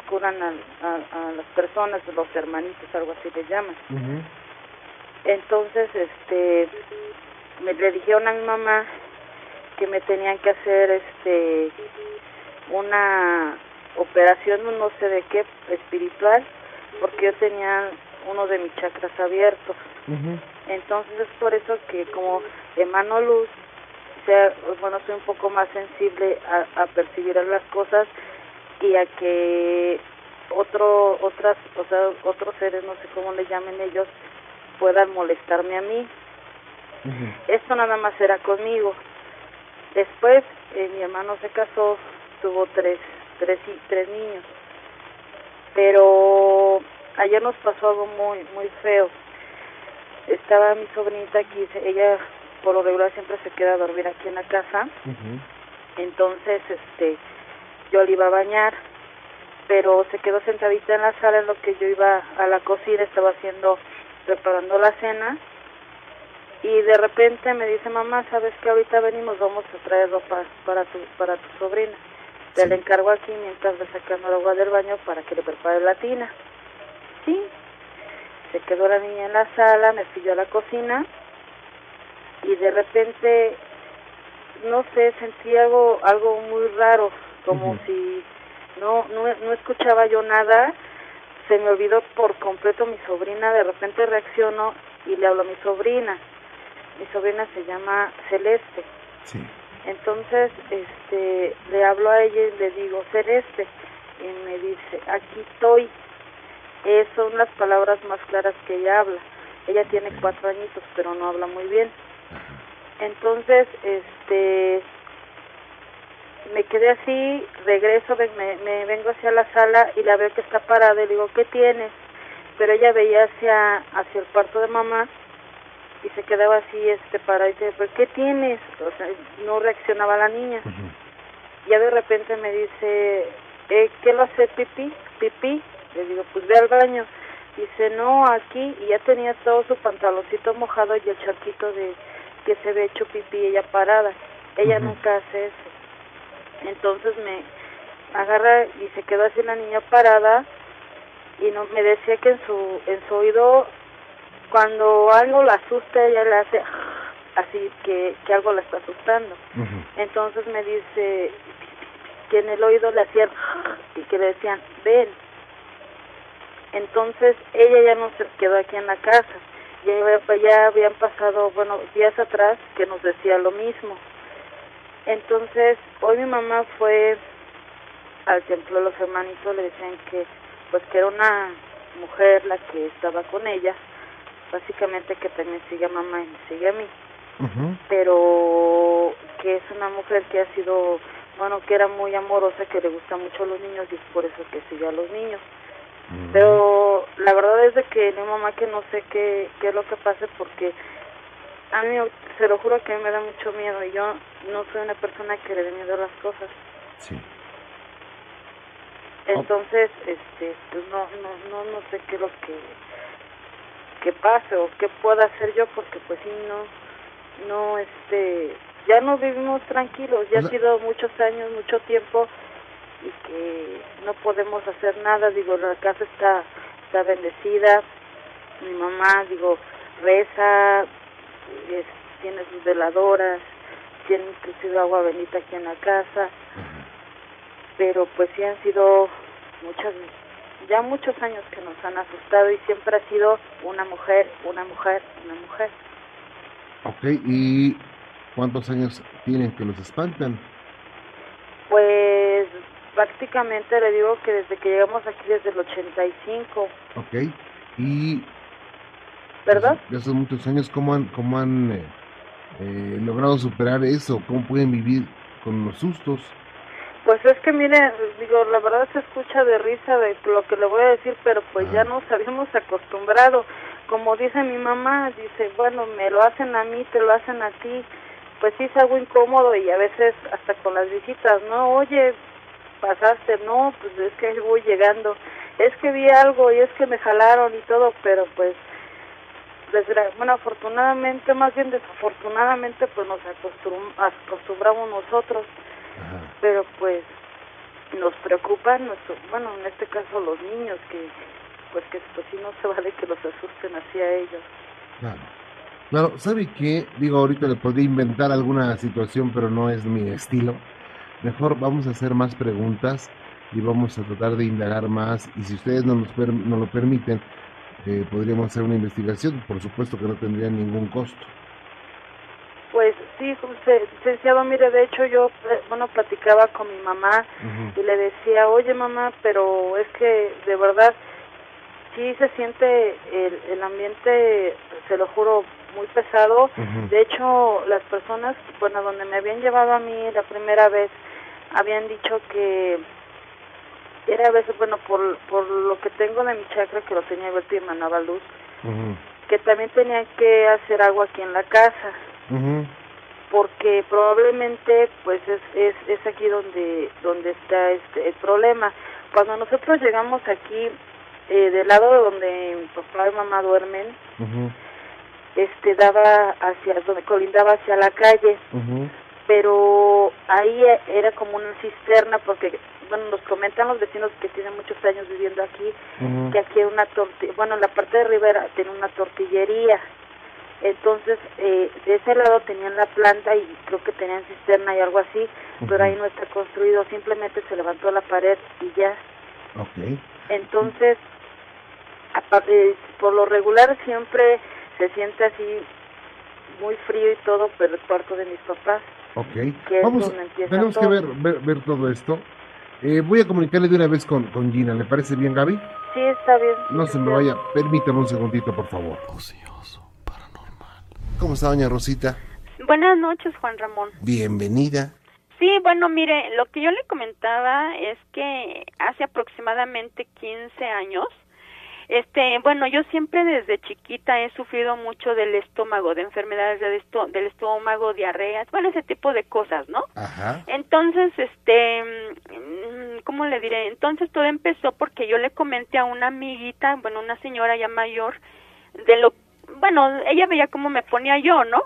curan a, a, las personas, los hermanitos, algo así le llaman. Entonces, este, me le dijeron a mi mamá que me tenían que hacer, este, una operación, no sé de qué, espiritual, porque yo tenía uno de mis chakras abiertos. Entonces es por eso que como emano luz, sea, bueno, soy un poco más sensible a, percibir las cosas y a que otro, otras, o sea, otros seres, no sé cómo le llamen ellos, puedan molestarme a mí. Esto nada más era conmigo. Después eh, mi hermano se casó, tuvo tres, tres, tres niños. Pero ayer nos pasó algo muy, muy feo. Estaba mi sobrinita aquí, ella por lo regular siempre se queda a dormir aquí en la casa. Entonces, este, yo le iba a bañar, pero se quedó sentadita en la sala en lo que yo iba a la cocina, estaba haciendo, preparando la cena. Y de repente me dice, mamá, ¿sabes que ahorita venimos, vamos a traer ropa para tu, para tu sobrina? Le encargo aquí mientras le sacando el agua del baño para que le prepare la tina. Sí. Se quedó la niña en la sala, me fui a la cocina y de repente, no sé, sentí algo, algo muy raro, como si no, no, no escuchaba yo nada. Se me olvidó por completo mi sobrina, de repente reacciono y le hablo a mi sobrina. Mi sobrina se llama Celeste. Sí. Entonces, este, le hablo a ella y le digo, Celeste, y me dice, aquí estoy. Esas son las palabras más claras que ella habla. Ella tiene cuatro añitos, pero no habla muy bien. Entonces, este, me quedé así, regreso, me, me vengo hacia la sala y la veo que está parada y le digo, ¿qué tienes? Pero ella veía hacia, hacia el cuarto de mamá y se quedaba así este para y dice pues qué tienes o sea no reaccionaba la niña. Ya de repente me dice eh, qué lo hace pipí pipí le digo pues ve al baño dice no aquí y ya tenía todo su pantaloncito mojado y el charquito de que se ve hecho pipí ella parada. Ella nunca hace eso. Entonces me agarra y se quedó así la niña parada y no me decía que en su en su oído cuando algo la asusta, ella le hace así que, que algo la está asustando. Entonces me dice que en el oído le hacían y que le decían, ven. Entonces ella ya no se quedó aquí en la casa. Ya, ya habían pasado, bueno, días atrás que nos decía lo mismo. Entonces, hoy mi mamá fue al templo de los hermanitos, le decían que pues que era una mujer la que estaba con ella básicamente que también sigue a mamá y me sigue a mí. Pero que es una mujer que ha sido, bueno, que era muy amorosa, que le gusta mucho a los niños y es por eso que sigue a los niños. Pero la verdad es de que mi mamá que no sé qué, qué es lo que pase porque A mí, se lo juro que a mí me da mucho miedo y yo no soy una persona que le dé miedo a las cosas. Sí. Entonces, este, pues no, no, no, no sé qué es lo que, que pase o qué pueda hacer yo porque pues sí, no, no, este, ya no vivimos tranquilos, ya O sea- ha sido muchos años, mucho tiempo y que no podemos hacer nada, digo, la casa está, está bendecida, mi mamá, digo, reza, es- tiene sus veladoras, tiene inclusive agua bendita aquí en la casa, pero pues sí han sido muchas, ya muchos años que nos han asustado y siempre ha sido una mujer, una mujer, una mujer. Ok, ¿y cuántos años tienen que los espantan? Pues prácticamente le digo que desde que llegamos aquí desde el 85, Ok, y ¿verdad? de esos muchos años, ¿cómo han, cómo han eh, eh, logrado superar eso? ¿Cómo pueden vivir con los sustos? Pues es que mire, digo, la verdad se escucha de risa de lo que le voy a decir, pero pues ya Ah. nos habíamos acostumbrado. Como dice mi mamá, dice, bueno, me lo hacen a mí, te lo hacen a ti. Pues sí es algo incómodo y a veces hasta con las visitas, ¿no? Oye, pasaste, no, pues es que voy llegando. Es que vi algo y es que me jalaron y todo, pero pues, bueno, afortunadamente, más bien desafortunadamente, pues nos acostum- acostumbramos nosotros Ajá. pero pues nos preocupan nuestro, bueno en este caso los niños que pues que pues sí no se vale que los asusten así a ellos Claro. Claro, ¿sabe qué? Digo, ahorita le podría inventar alguna situación, pero no es mi estilo. Mejor vamos a hacer más preguntas y vamos a tratar de indagar más. Y si ustedes no nos, per- nos lo permiten, eh, podríamos hacer una investigación. Por supuesto que no tendría ningún costo. pues sí licenciado mire de hecho yo eh, bueno platicaba con mi mamá y le decía oye mamá pero es que de verdad sí se siente el, el ambiente se lo juro muy pesado. De hecho, las personas, bueno, donde me habían llevado a mí la primera vez, habían dicho que era a veces, bueno, por, por lo que tengo de mi chakra, que lo tenía abierto y emanaba luz, que también tenía que hacer agua aquí en la casa, Ujú. Porque probablemente, pues, es, es, es aquí donde, donde está este, el problema. Cuando nosotros llegamos aquí, eh, del lado donde papá y mamá duermen, este, daba hacia, donde colindaba hacia la calle, pero ahí e- era como una cisterna porque bueno nos comentan los vecinos que tienen muchos años viviendo aquí que aquí era una torti bueno en la parte de Rivera tiene una tortillería entonces eh, de ese lado tenían la planta y creo que tenían cisterna y algo así pero ahí no está construido simplemente se levantó la pared y ya Ok. entonces apa- eh, por lo regular siempre se siente así muy frío y todo pero el cuarto de mis papás Ok. Vamos, tenemos que ver, ver, ver todo esto. Eh, voy a comunicarle de una vez con, con Gina. ¿Le parece bien, Gaby? Sí, está bien. No se me vaya. Permítame un segundito, por favor. Ocioso, paranormal. ¿Cómo está, doña Rosita? Buenas noches, Juan Ramón. Bienvenida. Sí, bueno, mire, lo que yo le comentaba es que hace aproximadamente 15 años, este, bueno, yo siempre desde chiquita he sufrido mucho del estómago, de enfermedades del, esto- del estómago, diarreas, bueno, ese tipo de cosas, ¿no? Ajá. Entonces, este, mm, ¿cómo le diré? Entonces todo empezó porque yo le comenté a una amiguita, bueno, una señora ya mayor, de lo, bueno, ella veía cómo me ponía yo, ¿no?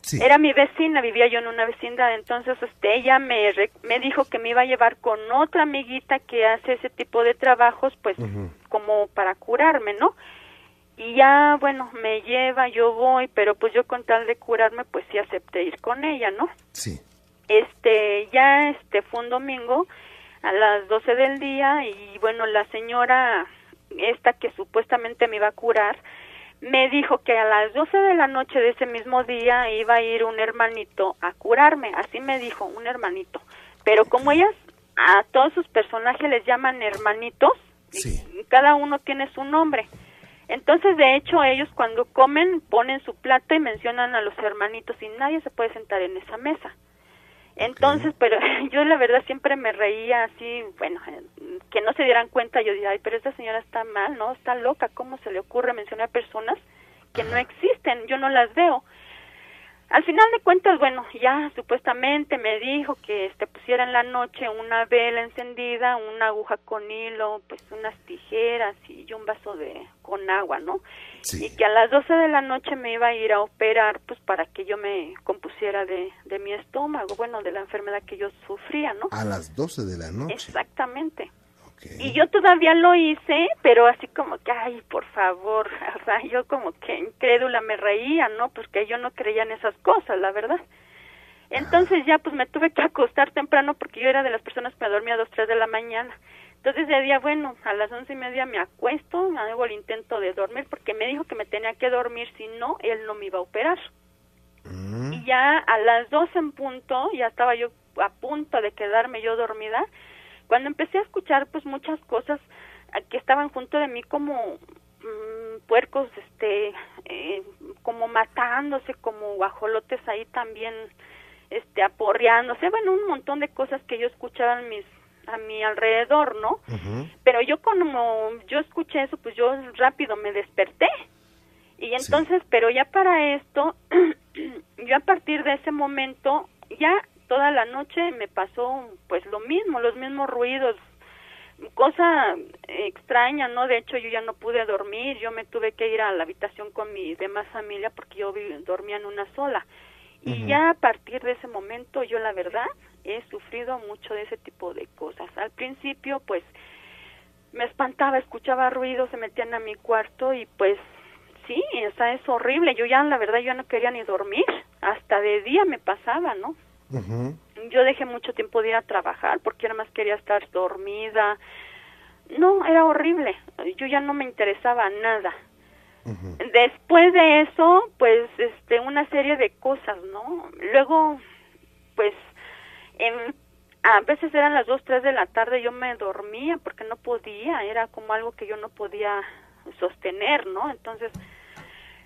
Sí. Era mi vecina, vivía yo en una vecindad, entonces este, ella me, re- me dijo que me iba a llevar con otra amiguita que hace ese tipo de trabajos, pues como para curarme, ¿no? Y ya, bueno, me lleva, yo voy, pero pues yo con tal de curarme, pues sí acepté ir con ella, ¿no? Sí. Este, ya este fue un domingo a las 12 del día y bueno, la señora esta que supuestamente me iba a curar, me dijo que a las 12 de la noche de ese mismo día iba a ir un hermanito a curarme, así me dijo, un hermanito. Pero como ellas a todos sus personajes les llaman hermanitos, y Sí. cada uno tiene su nombre. Entonces, de hecho, ellos cuando comen ponen su plato y mencionan a los hermanitos y nadie se puede sentar en esa mesa. Entonces, pero yo la verdad siempre me reía así, bueno, eh, que no se dieran cuenta, yo diría, ay, pero esta señora está mal, ¿no? Está loca, ¿cómo se le ocurre mencionar personas que no existen? Yo no las veo. Al final de cuentas, bueno, ya supuestamente me dijo que este pusiera en la noche una vela encendida, una aguja con hilo, pues unas tijeras y un vaso de con agua, ¿no? Sí. Y que a las 12 de la noche me iba a ir a operar, pues para que yo me compusiera de, de mi estómago, bueno, de la enfermedad que yo sufría, ¿no? A las 12 de la noche. Exactamente. Y yo todavía lo hice, pero así como que, ay, por favor, o sea, yo como que incrédula me reía, ¿no? Porque yo no creía en esas cosas, la verdad. Entonces ya pues me tuve que acostar temprano porque yo era de las personas que me dormía a dos, tres de la mañana. Entonces ese día, bueno, a las once y media me acuesto, hago el intento de dormir porque me dijo que me tenía que dormir, si no, él no me iba a operar. Mm, Y ya a las dos en punto, ya estaba yo a punto de quedarme yo dormida, cuando empecé a escuchar pues muchas cosas eh, que estaban junto de mí como mm, puercos, este, eh, como matándose, como guajolotes ahí también, este, aporreándose, bueno, un montón de cosas que yo escuchaba en mis, a mi alrededor, ¿no? pero yo como yo escuché eso, pues yo rápido me desperté. Y entonces, pero ya para esto, yo a partir de ese momento, ya toda la noche me pasó pues lo mismo, los mismos ruidos, cosa extraña, ¿no? De hecho, yo ya no pude dormir, yo me tuve que ir a la habitación con mi demás familia porque yo dormía en una sola. Y ya a partir de ese momento, yo la verdad he sufrido mucho de ese tipo de cosas. Al principio, pues, me espantaba, escuchaba ruidos, se metían a mi cuarto y pues sí, o sea, es horrible. Yo ya, la verdad, yo no quería ni dormir. Hasta de día me pasaba, ¿no? Yo dejé mucho tiempo de ir a trabajar porque nada más quería estar dormida. No, era horrible. Yo ya no me interesaba nada. Después de eso, pues, este, una serie de cosas, ¿no? Luego, pues, a veces eran las dos, tres de la tarde, yo me dormía porque no podía, era como algo que yo no podía sostener, ¿no? Entonces,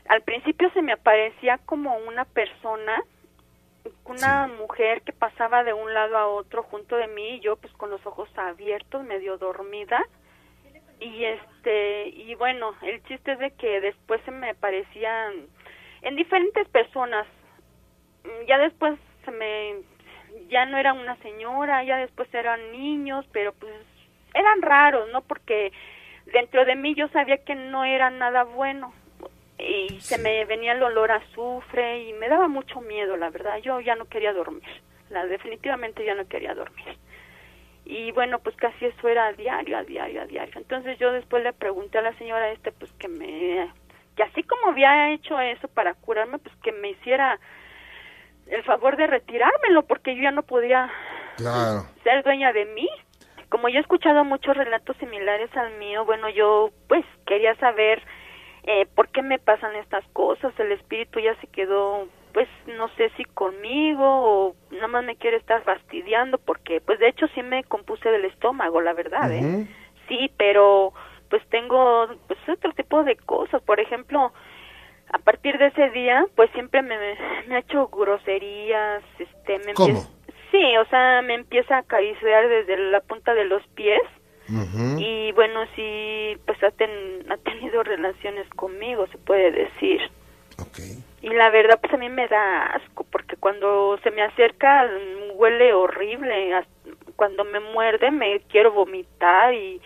al principio se me aparecía como una persona, una mujer que pasaba de un lado a otro junto de mí y yo pues con los ojos abiertos, medio dormida. Y este, y bueno, el chiste es de que después se me aparecían en diferentes personas. Mm, Ya después se me ya no era una señora, ya después eran niños, pero pues eran raros, ¿no? Porque dentro de mí yo sabía que no era nada bueno y se me venía el olor a azufre y me daba mucho miedo, la verdad. Yo ya no quería dormir, la definitivamente ya no quería dormir. Y bueno, pues casi eso era a diario, a diario, a diario. Entonces yo después le pregunté a la señora este, pues que me, que así como había hecho eso para curarme, pues que me hiciera el favor de retirármelo, porque yo ya no podía Claro. ser dueña de mí. Como yo he escuchado muchos relatos similares al mío, bueno, yo pues quería saber eh, por qué me pasan estas cosas. El espíritu ya se quedó, pues no sé si conmigo o nada más me quiere estar fastidiando, porque pues de hecho sí me compuse del estómago, la verdad, ¿eh? Sí, pero pues tengo pues otro tipo de cosas. Por ejemplo, a partir de ese día, pues siempre me, me ha hecho groserías, este, me ¿Cómo? empieza- Sí, o sea, me empieza a acariciar desde la punta de los pies Y bueno, sí, pues ha, ten- ha tenido relaciones conmigo, se puede decir. Y la verdad, pues a mí me da asco, porque cuando se me acerca huele horrible. Cuando me muerde me quiero vomitar y,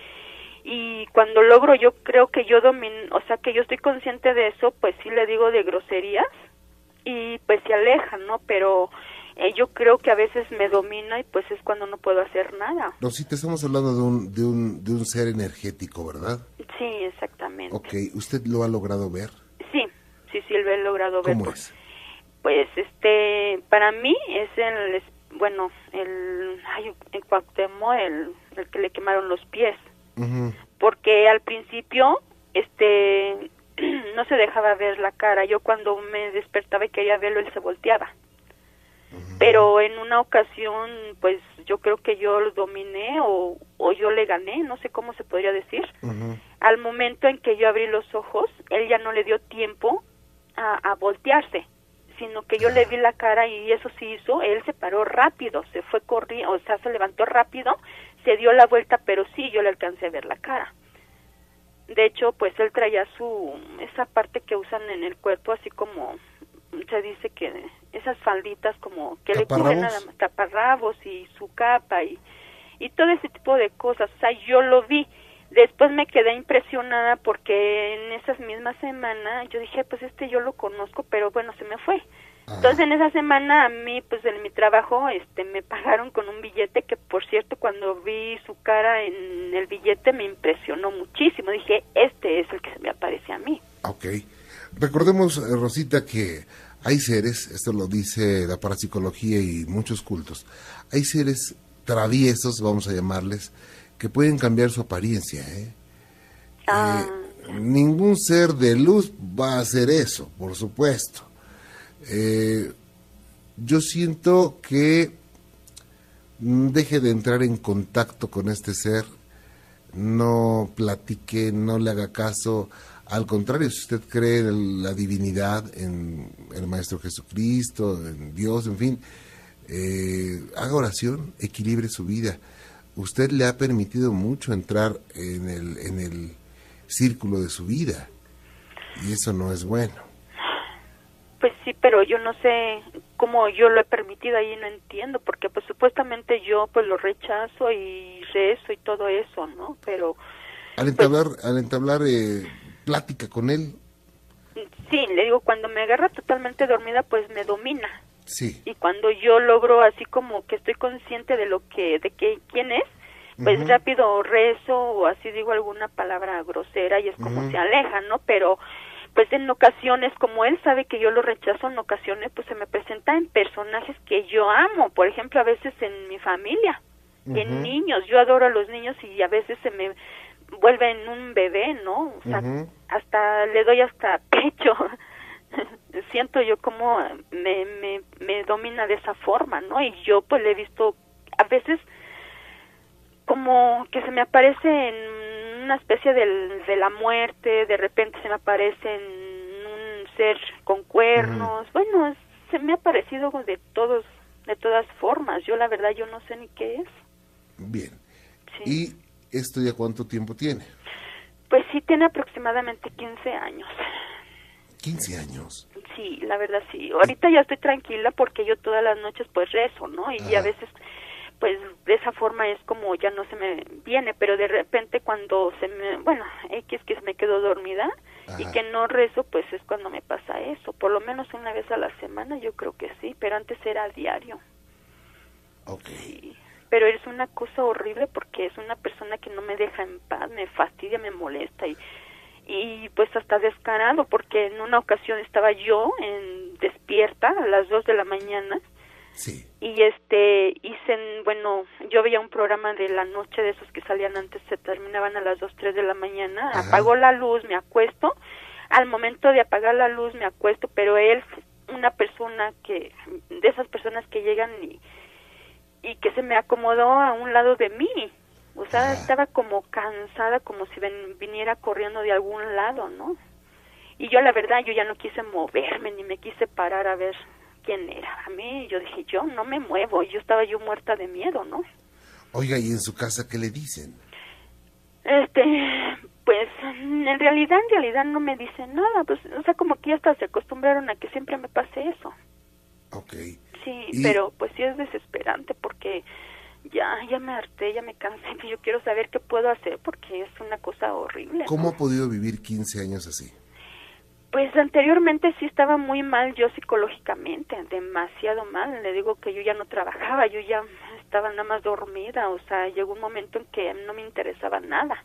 y cuando logro yo creo que yo domino, o sea que yo estoy consciente de eso, pues sí le digo de groserías y pues se alejan, ¿no? Pero eh, yo creo que a veces me domina y pues es cuando no puedo hacer nada. Rosita, estamos hablando de un, de un, de un ser energético, ¿verdad? Sí, exactamente. Ok, ¿usted lo ha logrado ver? Sí, sí, sí, lo he logrado ver. ¿Cómo por- es? Pues, este, para mí es el, bueno, el, ay, el Cuauhtémoc, el, el que le quemaron los pies, porque al principio, este, no se dejaba ver la cara. Yo cuando me despertaba y quería verlo, él se volteaba. Pero en una ocasión, pues yo creo que yo lo dominé o, o yo le gané, no sé cómo se podría decir. Al momento en que yo abrí los ojos, él ya no le dio tiempo a, a voltearse, sino que yo le vi la cara y eso sí hizo, él se paró rápido, se fue corriendo, o sea, se levantó rápido, se dio la vuelta, pero sí yo le alcancé a ver la cara. De hecho, pues él traía su esa parte que usan en el cuerpo así como se dice que esas falditas como que le cubren nada más taparrabos y su capa y, y todo ese tipo de cosas. O sea, yo lo vi. Después me quedé impresionada porque en esas mismas semanas yo dije, pues este yo lo conozco, pero bueno, se me fue. Entonces en esa semana a mí, pues en mi trabajo, este, me pagaron con un billete que, por cierto, cuando vi su cara en el billete me impresionó muchísimo. Dije, este es el que se me aparece a mí. Ok. Recordemos, eh, Rosita, que hay seres, esto lo dice la parapsicología y muchos cultos, hay seres traviesos, vamos a llamarles, que pueden cambiar su apariencia. ¿eh? Ah. Eh, ningún ser de luz va a hacer eso, por supuesto. Eh, yo siento que deje de entrar en contacto con este ser, no platique, no le haga caso. Al contrario, si usted cree en la divinidad, en el Maestro Jesucristo, en Dios, en fin, eh, haga oración, equilibre su vida. Usted le ha permitido mucho entrar en el, en el círculo de su vida y eso no es bueno. Pues sí, pero yo no sé cómo yo lo he permitido ahí, no entiendo, porque pues supuestamente yo pues lo rechazo y rezo y todo eso, ¿no? Pero... Al entablar, al entablar eh, plática con él. Sí, le digo, cuando me agarra totalmente dormida, pues me domina. Sí. Y cuando yo logro así como que estoy consciente de lo que, de que, quién es, pues rápido rezo o así digo alguna palabra grosera y es como se aleja, ¿no? Pero pues en ocasiones, como él sabe que yo lo rechazo, en ocasiones pues se me presenta en personajes que yo amo, por ejemplo, a veces en mi familia, en niños, yo adoro a los niños y a veces se me vuelve en un bebé, ¿no? O sea, hasta le doy hasta pecho. Siento yo como me, me, me domina de esa forma, ¿no? Y yo pues le he visto a veces como que se me aparece en una especie de la muerte, de repente se me aparece un ser con cuernos, bueno, se me ha parecido de todos, de todas formas, yo la verdad yo no sé ni qué es. Bien. ¿Y esto ya cuánto tiempo tiene? Pues sí, tiene aproximadamente 15 años. 15 años. Sí, la verdad sí. Ahorita ya estoy tranquila porque yo todas las noches pues rezo, ¿no? Y a veces pues de esa forma es como ya no se me viene, pero de repente cuando se me, bueno, X que me quedo dormida y que no rezo, pues es cuando me pasa eso, por lo menos una vez a la semana yo creo que sí, pero antes era a diario. Okay. Pero es una cosa horrible porque es una persona que no me deja en paz, me fastidia, me molesta y y pues hasta descarado porque en una ocasión estaba yo en despierta a las dos de la mañana y este, hice, bueno, yo veía un programa de la noche de esos que salían antes, se terminaban a las 2, 3 de la mañana, apagó la luz, me acuesto, al momento de apagar la luz me acuesto, pero él, una persona que, de esas personas que llegan y, y que se me acomodó a un lado de mí, o sea, estaba como cansada, como si viniera corriendo de algún lado, ¿no? Y yo la verdad, yo ya no quise moverme, ni me quise parar a ver quién era. A mí yo dije, yo no me muevo, yo estaba yo muerta de miedo, ¿no? Oiga, ¿y en su casa qué le dicen? Este, pues en realidad, en realidad no me dicen nada, pues, o sea, como que ya hasta se acostumbraron a que siempre me pase eso. Ok. Sí, pero pues sí es desesperante porque ya, ya me harté, ya me cansé, y yo quiero saber qué puedo hacer porque es una cosa horrible. ¿Cómo ha podido vivir 15 años así? Pues anteriormente sí estaba muy mal yo psicológicamente, demasiado mal. Le digo que yo ya no trabajaba, yo ya estaba nada más dormida, o sea, llegó un momento en que no me interesaba nada.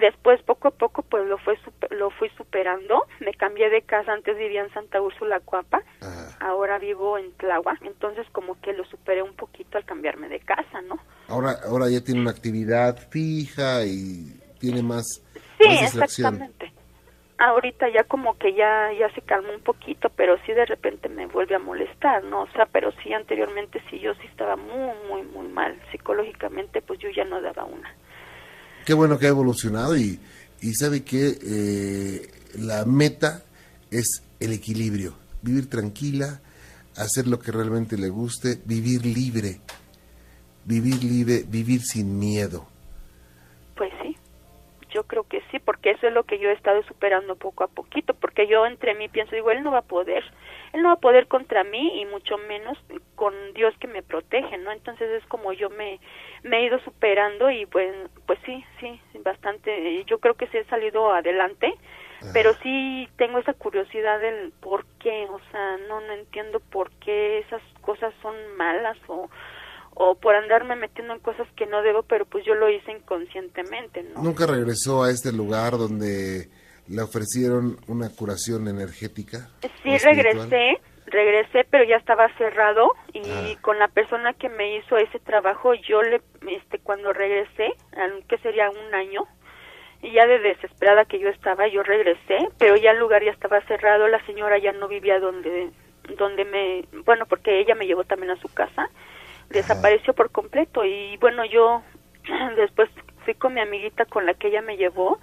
Después, poco a poco, pues lo, fue, lo fui superando. Me cambié de casa, antes vivía en Santa Úrsula, Cuapa. Ahora vivo en Tláhuac, entonces como que lo superé un poquito al cambiarme de casa, ¿no? Ahora, ahora ya tiene una actividad fija y tiene más... Sí, exactamente ahorita ya como que ya ya se calmó un poquito, pero sí de repente me vuelve a molestar, ¿no? O sea, pero sí anteriormente sí yo sí estaba muy muy muy mal psicológicamente, pues yo ya no daba una. Qué bueno que ha evolucionado y y sabe que eh, la meta es el equilibrio, vivir tranquila, hacer lo que realmente le guste, vivir libre, vivir libre, vivir sin miedo. Pues sí, yo creo que sí, porque eso es lo que yo he estado superando poco a poquito, porque yo entre mí pienso, digo, él no va a poder, él no va a poder contra mí y mucho menos con Dios que me protege, ¿no? Entonces es como yo me, me he ido superando y pues, pues sí, sí, bastante, yo creo que sí he salido adelante, pero sí tengo esa curiosidad del por qué, o sea, no, no entiendo por qué esas cosas son malas o o por andarme metiendo en cosas que no debo, pero pues yo lo hice inconscientemente, ¿no? ¿Nunca regresó a este lugar donde le ofrecieron una curación energética? Sí, regresé, regresé, pero ya estaba cerrado y Ah. con la persona que me hizo ese trabajo, yo le, este, cuando regresé, que sería un año, y ya de desesperada que yo estaba, yo regresé, pero ya el lugar ya estaba cerrado, la señora ya no vivía donde, donde me, bueno, porque ella me llevó también a su casa, desapareció por completo y bueno, yo después fui con mi amiguita con la que ella me llevó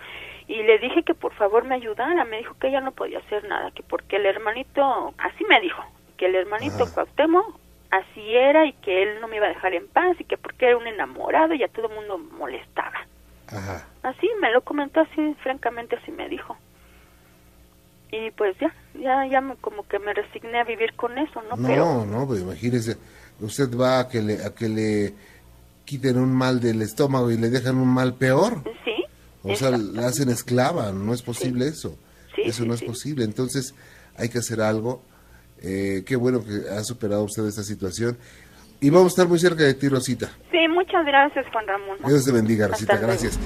y le dije que por favor me ayudara, me dijo que ella no podía hacer nada, que porque el hermanito, así me dijo, que el hermanito Ajá. Cuauhtémoc así era y que él no me iba a dejar en paz y que porque era un enamorado y a todo el mundo molestaba. Ajá. Así me lo comentó así, francamente así me dijo. Y pues ya, ya, ya me, como que me resigné a vivir con eso, ¿no? No, Pero no, pues imagínese, usted va a que le, a que le quiten un mal del estómago y le dejan un mal peor. sí. O sea, la hacen esclava, no es posible eso. Sí, eso sí, no es posible. Entonces, hay que hacer algo. Eh, qué bueno que ha superado usted esta situación. Y vamos a estar muy cerca de ti, Rosita. Sí, muchas gracias, Juan Ramón. Dios te bendiga, Hasta Rosita. luego. Gracias.